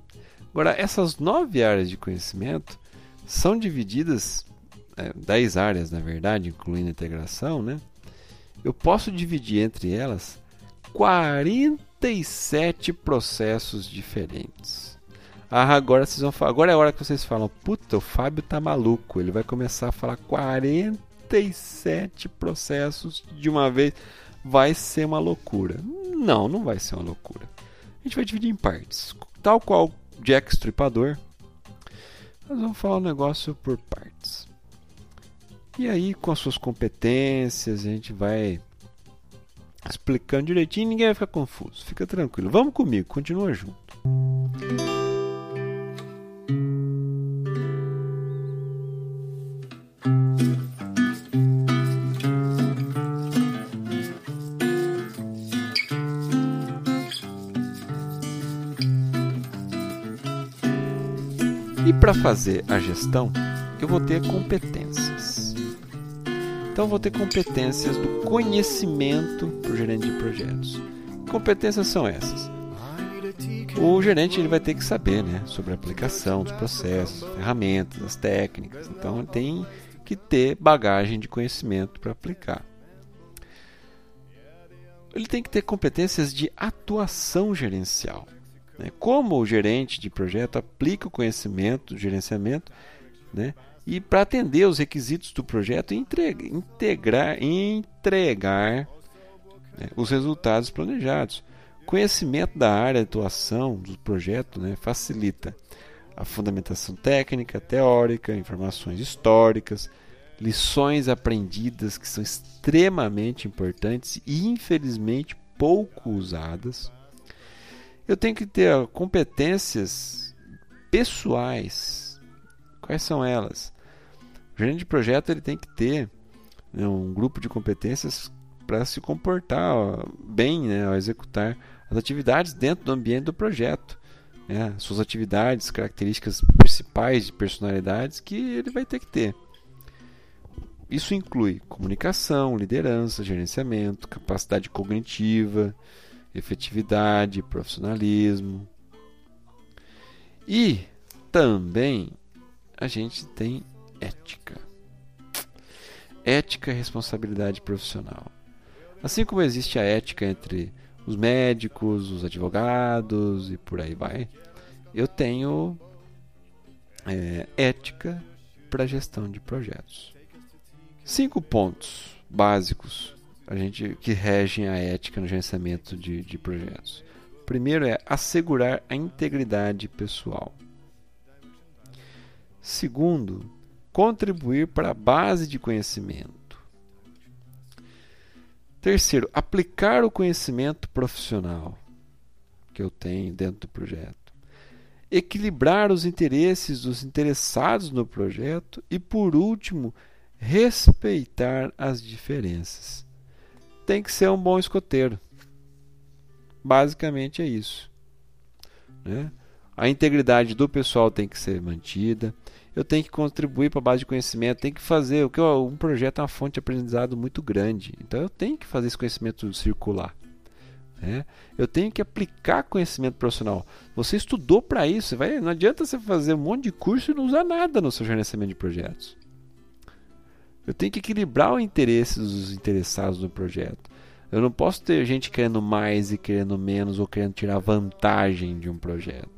Agora, essas nove áreas de conhecimento são divididas é, 10 áreas, na verdade, incluindo a integração, né? Eu posso dividir entre elas 47 processos diferentes. Ah, agora vocês vão falar, agora é a hora que vocês falam, puta, o Fábio tá maluco, ele vai começar a falar 47 processos de uma vez, vai ser uma loucura. Não, não vai ser uma loucura. A gente vai dividir em partes, tal qual Jack Stripador. Nós vamos falar o um negócio por partes. E aí, com as suas competências, a gente vai explicando direitinho, ninguém vai ficar confuso. Fica tranquilo. Vamos comigo, continua junto. E para fazer a gestão, eu vou ter competências. Então, eu vou ter competências do conhecimento para o gerente de projetos. Competências são essas? O gerente ele vai ter que saber né, sobre a aplicação dos processos, ferramentas, as técnicas. Então, ele tem que ter bagagem de conhecimento para aplicar. Ele tem que ter competências de atuação gerencial. Né? Como o gerente de projeto aplica o conhecimento do gerenciamento né? e para atender os requisitos do projeto e entregar, integrar, entregar né? os resultados planejados. Conhecimento da área de atuação do projeto né? facilita a fundamentação técnica, teórica, informações históricas, lições aprendidas que são extremamente importantes e infelizmente pouco usadas eu tenho que ter competências pessoais. Quais são elas? O gerente de projeto ele tem que ter né, um grupo de competências para se comportar bem né, ao executar as atividades dentro do ambiente do projeto. Né, suas atividades, características principais de personalidades que ele vai ter que ter. Isso inclui comunicação, liderança, gerenciamento, capacidade cognitiva, efetividade, profissionalismo. E também a gente tem ética. Ética e responsabilidade profissional. Assim como existe a ética entre os médicos, os advogados e por aí vai, eu tenho é, ética para gestão de projetos. Cinco pontos básicos a gente que regem a ética no gerenciamento de, de projetos. Primeiro é assegurar a integridade pessoal. Segundo, contribuir para a base de conhecimento. Terceiro, aplicar o conhecimento profissional que eu tenho dentro do projeto. Equilibrar os interesses dos interessados no projeto e, por último, respeitar as diferenças tem que ser um bom escoteiro. Basicamente é isso. Né? A integridade do pessoal tem que ser mantida. Eu tenho que contribuir para a base de conhecimento, tenho que fazer. O que um projeto é uma fonte de aprendizado muito grande. Então eu tenho que fazer esse conhecimento circular. Né? Eu tenho que aplicar conhecimento profissional. Você estudou para isso. Vai, não adianta você fazer um monte de curso e não usar nada no seu gerenciamento de projetos. Eu tenho que equilibrar o interesse dos interessados no projeto. Eu não posso ter gente querendo mais e querendo menos ou querendo tirar vantagem de um projeto.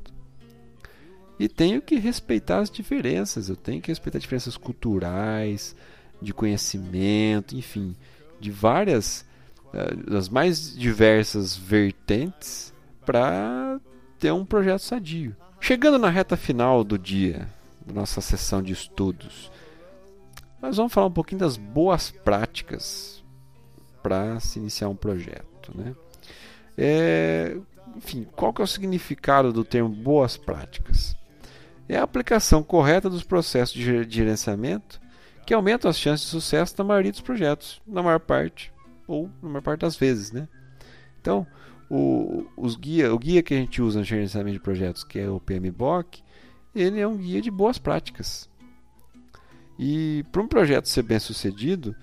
E tenho que respeitar as diferenças. Eu tenho que respeitar diferenças culturais, de conhecimento, enfim, de várias, eh, das mais diversas vertentes para ter um projeto sadio. Chegando na reta final do dia, da nossa sessão de estudos, nós vamos falar um pouquinho das boas práticas para se iniciar um projeto. Né? É, enfim, qual que é o significado do termo boas práticas? É a aplicação correta dos processos de gerenciamento que aumentam as chances de sucesso na maioria dos projetos, na maior parte, ou na maior parte das vezes. Né? Então, o, os guia, o guia que a gente usa no gerenciamento de projetos, que é o PMBOK, ele é um guia de boas práticas. E para um projeto ser bem sucedido,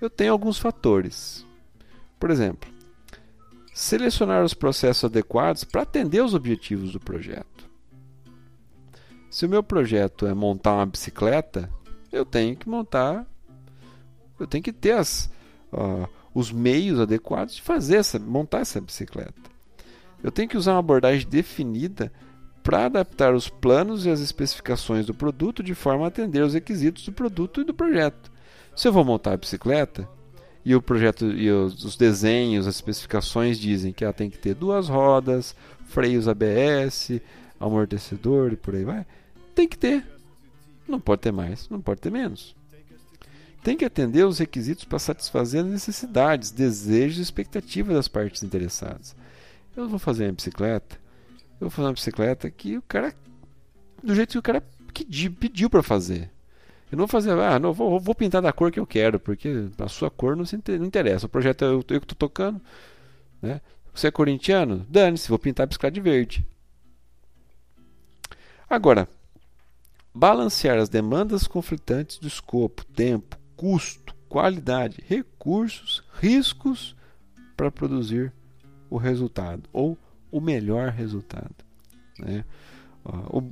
eu tenho alguns fatores. Por exemplo, selecionar os processos adequados para atender os objetivos do projeto. Se o meu projeto é montar uma bicicleta, eu tenho que montar, eu tenho que ter as, uh, os meios adequados de fazer essa, montar essa bicicleta. Eu tenho que usar uma abordagem definida para adaptar os planos e as especificações do produto de forma a atender os requisitos do produto e do projeto. Se eu vou montar a bicicleta e o projeto e os, os desenhos, as especificações dizem que ela tem que ter duas rodas, freios ABS, amortecedor e por aí vai, tem que ter. Não pode ter mais, não pode ter menos. Tem que atender os requisitos para satisfazer as necessidades, desejos e expectativas das partes interessadas. Eu vou fazer uma bicicleta, eu vou fazer uma bicicleta que o cara do jeito que o cara pediu para fazer. Eu não vou fazer, ah, não, vou, vou, pintar da cor que eu quero, porque a sua cor não, se, não interessa. O projeto é eu, eu que estou tocando. Né? Você é corintiano? Dane-se, vou pintar a bicicleta de verde. Agora, balancear as demandas conflitantes do escopo, tempo, custo, qualidade, recursos, riscos para produzir o resultado ou o melhor resultado. Né? O,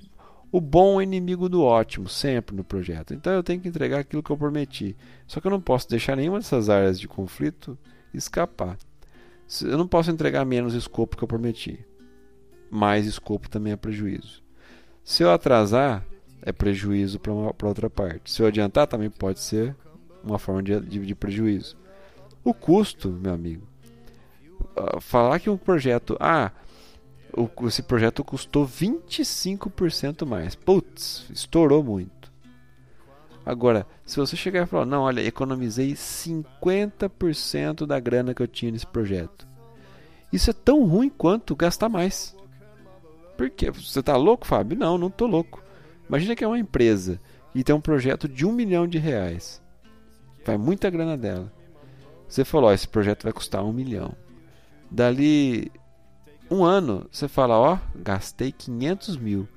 o bom é inimigo do ótimo, sempre no projeto. Então eu tenho que entregar aquilo que eu prometi. Só que eu não posso deixar nenhuma dessas áreas de conflito escapar. Eu não posso entregar menos escopo que eu prometi. Mais escopo também é prejuízo. Se eu atrasar, é prejuízo para outra parte. Se eu adiantar, também pode ser uma forma de, de, de prejuízo. O custo, meu amigo. Uh, falar que um projeto. Ah, o, esse projeto custou 25% mais. Putz, estourou muito. Agora, se você chegar e falar, não, olha, economizei 50% da grana que eu tinha nesse projeto. Isso é tão ruim quanto gastar mais. Por quê? Você está louco, Fábio? Não, não estou louco. Imagina que é uma empresa e tem um projeto de um milhão de reais. Vai muita grana dela. Você falou, esse projeto vai custar um milhão. Dali um ano, você fala, ó, gastei 500 mil.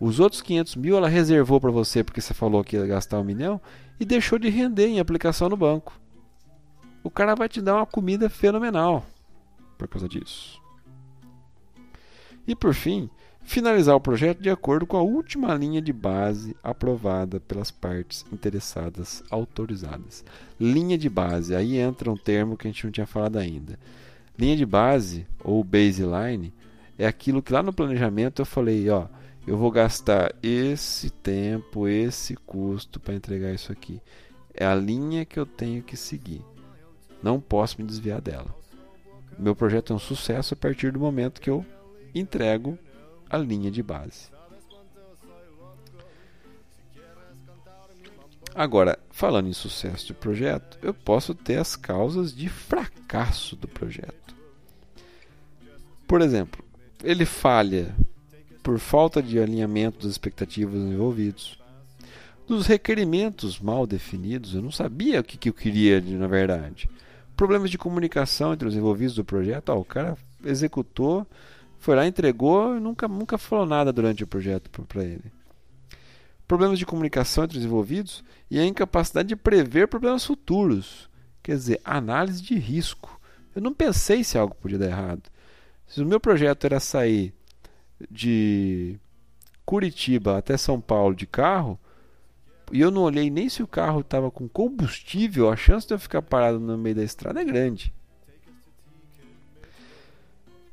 Os outros 500 mil ela reservou para você porque você falou que ia gastar um milhão e deixou de render em aplicação no banco. O cara vai te dar uma comida fenomenal por causa disso. E por fim, finalizar o projeto de acordo com a última linha de base aprovada pelas partes interessadas autorizadas. Linha de base, aí entra um termo que a gente não tinha falado ainda. Linha de base ou baseline é aquilo que lá no planejamento eu falei, ó, eu vou gastar esse tempo, esse custo para entregar isso aqui. É a linha que eu tenho que seguir. Não posso me desviar dela. Meu projeto é um sucesso a partir do momento que eu entrego a linha de base. Agora, falando em sucesso de projeto, eu posso ter as causas de fracasso do projeto. Por exemplo, ele falha por falta de alinhamento das expectativas envolvidos, dos requerimentos mal definidos, eu não sabia o que, que eu queria na verdade. Problemas de comunicação entre os envolvidos do projeto, ah, o cara executou, foi lá, entregou e nunca, nunca falou nada durante o projeto para ele problemas de comunicação entre os envolvidos e a incapacidade de prever problemas futuros. Quer dizer, análise de risco. Eu não pensei se algo podia dar errado. Se o meu projeto era sair de Curitiba até São Paulo de carro, e eu não olhei nem se o carro estava com combustível, a chance de eu ficar parado no meio da estrada é grande.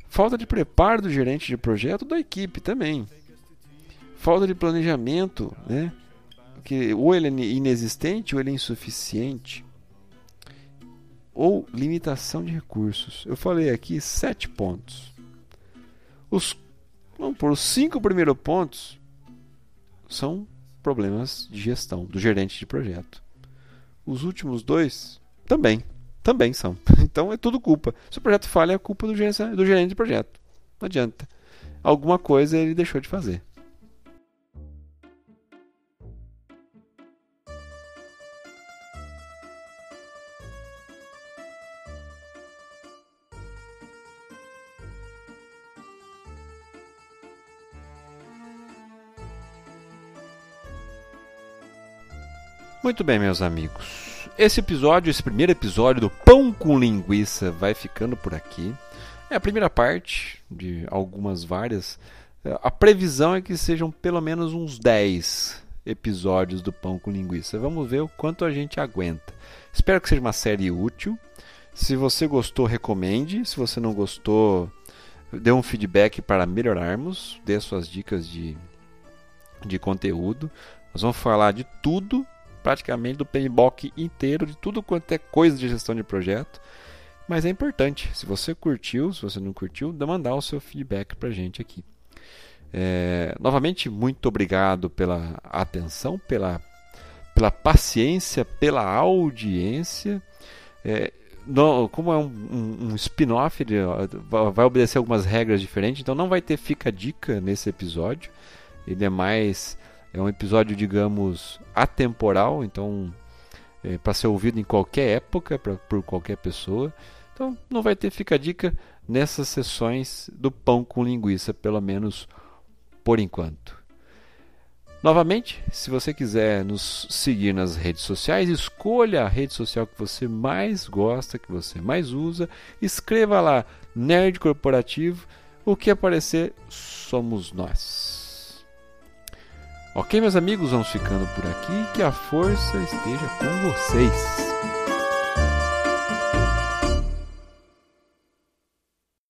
Falta de preparo do gerente de projeto da equipe também falta de planejamento, né? Que ou ele é inexistente ou ele é insuficiente, ou limitação de recursos. Eu falei aqui sete pontos. Os vamos por os cinco primeiros pontos são problemas de gestão do gerente de projeto. Os últimos dois também, também são. Então é tudo culpa. Se o projeto falha, é culpa do gerente, do gerente de projeto. Não adianta. Alguma coisa ele deixou de fazer. Muito bem, meus amigos. Esse episódio, esse primeiro episódio do Pão com Linguiça vai ficando por aqui. É a primeira parte de algumas várias. A previsão é que sejam pelo menos uns 10 episódios do Pão com Linguiça. Vamos ver o quanto a gente aguenta. Espero que seja uma série útil. Se você gostou, recomende. Se você não gostou, dê um feedback para melhorarmos. Dê suas dicas de, de conteúdo. Nós vamos falar de tudo, praticamente do PMBOK inteiro, de tudo quanto é coisa de gestão de projeto. Mas é importante, se você curtiu, se você não curtiu, mandar o seu feedback para a gente aqui. É, novamente, muito obrigado pela atenção, pela, pela paciência, pela audiência. É, como é um, um, um spin-off, vai obedecer algumas regras diferentes, então não vai ter fica dica nesse episódio. Ele é mais é um episódio, digamos, atemporal, então é, para ser ouvido em qualquer época pra, por qualquer pessoa. Então não vai ter fica dica nessas sessões do pão com linguiça, pelo menos por enquanto. Novamente, se você quiser nos seguir nas redes sociais, escolha a rede social que você mais gosta, que você mais usa, escreva lá Nerd Corporativo, o que aparecer somos nós. Ok, meus amigos, vamos ficando por aqui. Que a força esteja com vocês.